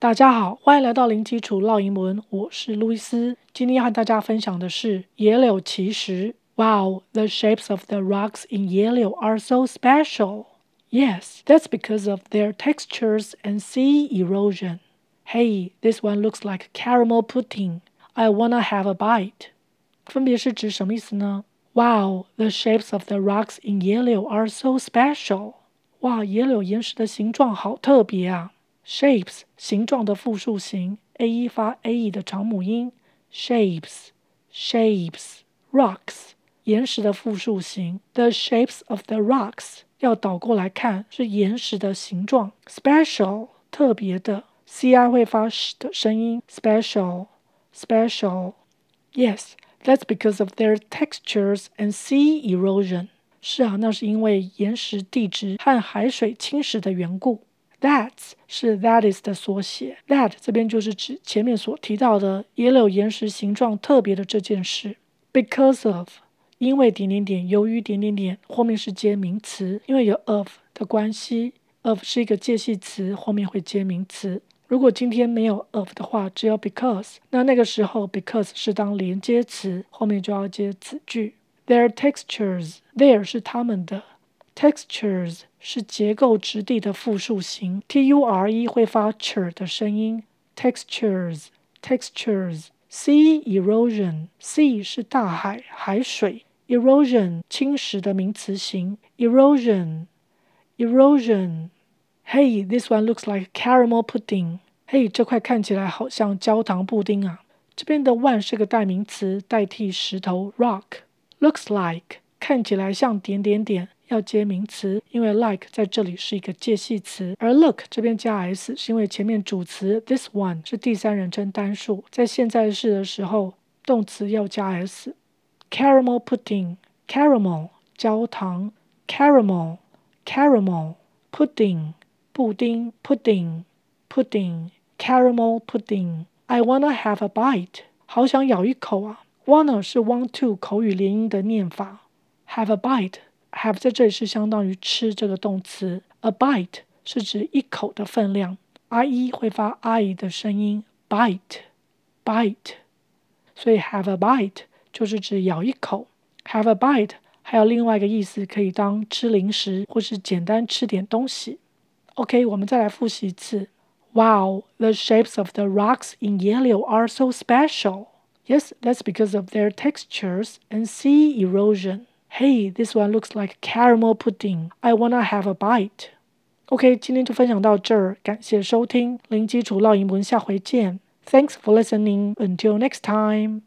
大家好，欢迎来到零基础烙英文，我是路易斯。今天要和大家分享的是野柳奇石。Wow, the shapes of the rocks in Yelio are so special. Yes, that's because of their textures and sea erosion. Hey, this one looks like caramel pudding. I wanna have a bite. 分别是指什么意思呢？Wow, the shapes of the rocks in Yelio are so special. 哇，野柳岩石的形状好特别啊 ！Shapes 形状的复数形，a e 发 a e 的长母音。Shapes shapes rocks 岩石的复数形。The shapes of the rocks 要倒过来看是岩石的形状。Special 特别的，c i 会发 sh 的声音。Special special yes that's because of their textures and sea erosion。是啊，那是因为岩石地质和海水侵蚀的缘故。That's 是 that is 的缩写，that 这边就是指前面所提到的野柳岩石形状特别的这件事。Because of 因为点点点，由于点点点，后面是接名词，因为有 of 的关系，of 是一个介系词，后面会接名词。如果今天没有 of 的话，只有 because，那那个时候 because 是当连接词，后面就要接子句。Their textures，there 是他们的。Textures 是结构质地的复数形，t u r e 会发 ch 的声音。Textures，textures，sea erosion，sea 是大海海水，erosion 侵蚀的名词形，erosion，erosion。Hey，this one looks like caramel pudding. Hey，，这块看起来好像焦糖布丁啊。这边的 one 是个代名词，代替石头 rock。Looks like 看起来像点点点。要接名词，因为 like 在这里是一个介系词，而 look 这边加 s 是因为前面主词 this one 是第三人称单数，在现在式的时候，动词要加 s。caramel pudding，caramel 焦糖，caramel caramel pudding 布丁，pudding pudding caramel pudding。I wanna have a bite，好想咬一口啊。wanna 是 want to 口语连音的念法，have a bite。Have 在这里是相当于吃这个动词，a bite 是指一口的分量，i e 会发 i 的声音，bite bite，所以 have a bite 就是指咬一口，have a bite 还有另外一个意思，可以当吃零食或是简单吃点东西。OK，我们再来复习一次。Wow, the shapes of the rocks in Yelio are so special. Yes, that's because of their textures and sea erosion. Hey, this one looks like caramel pudding. I wanna have a bite. OK，今天就分享到这儿，感谢收听零基础烙英文，下回见。Thanks for listening. Until next time.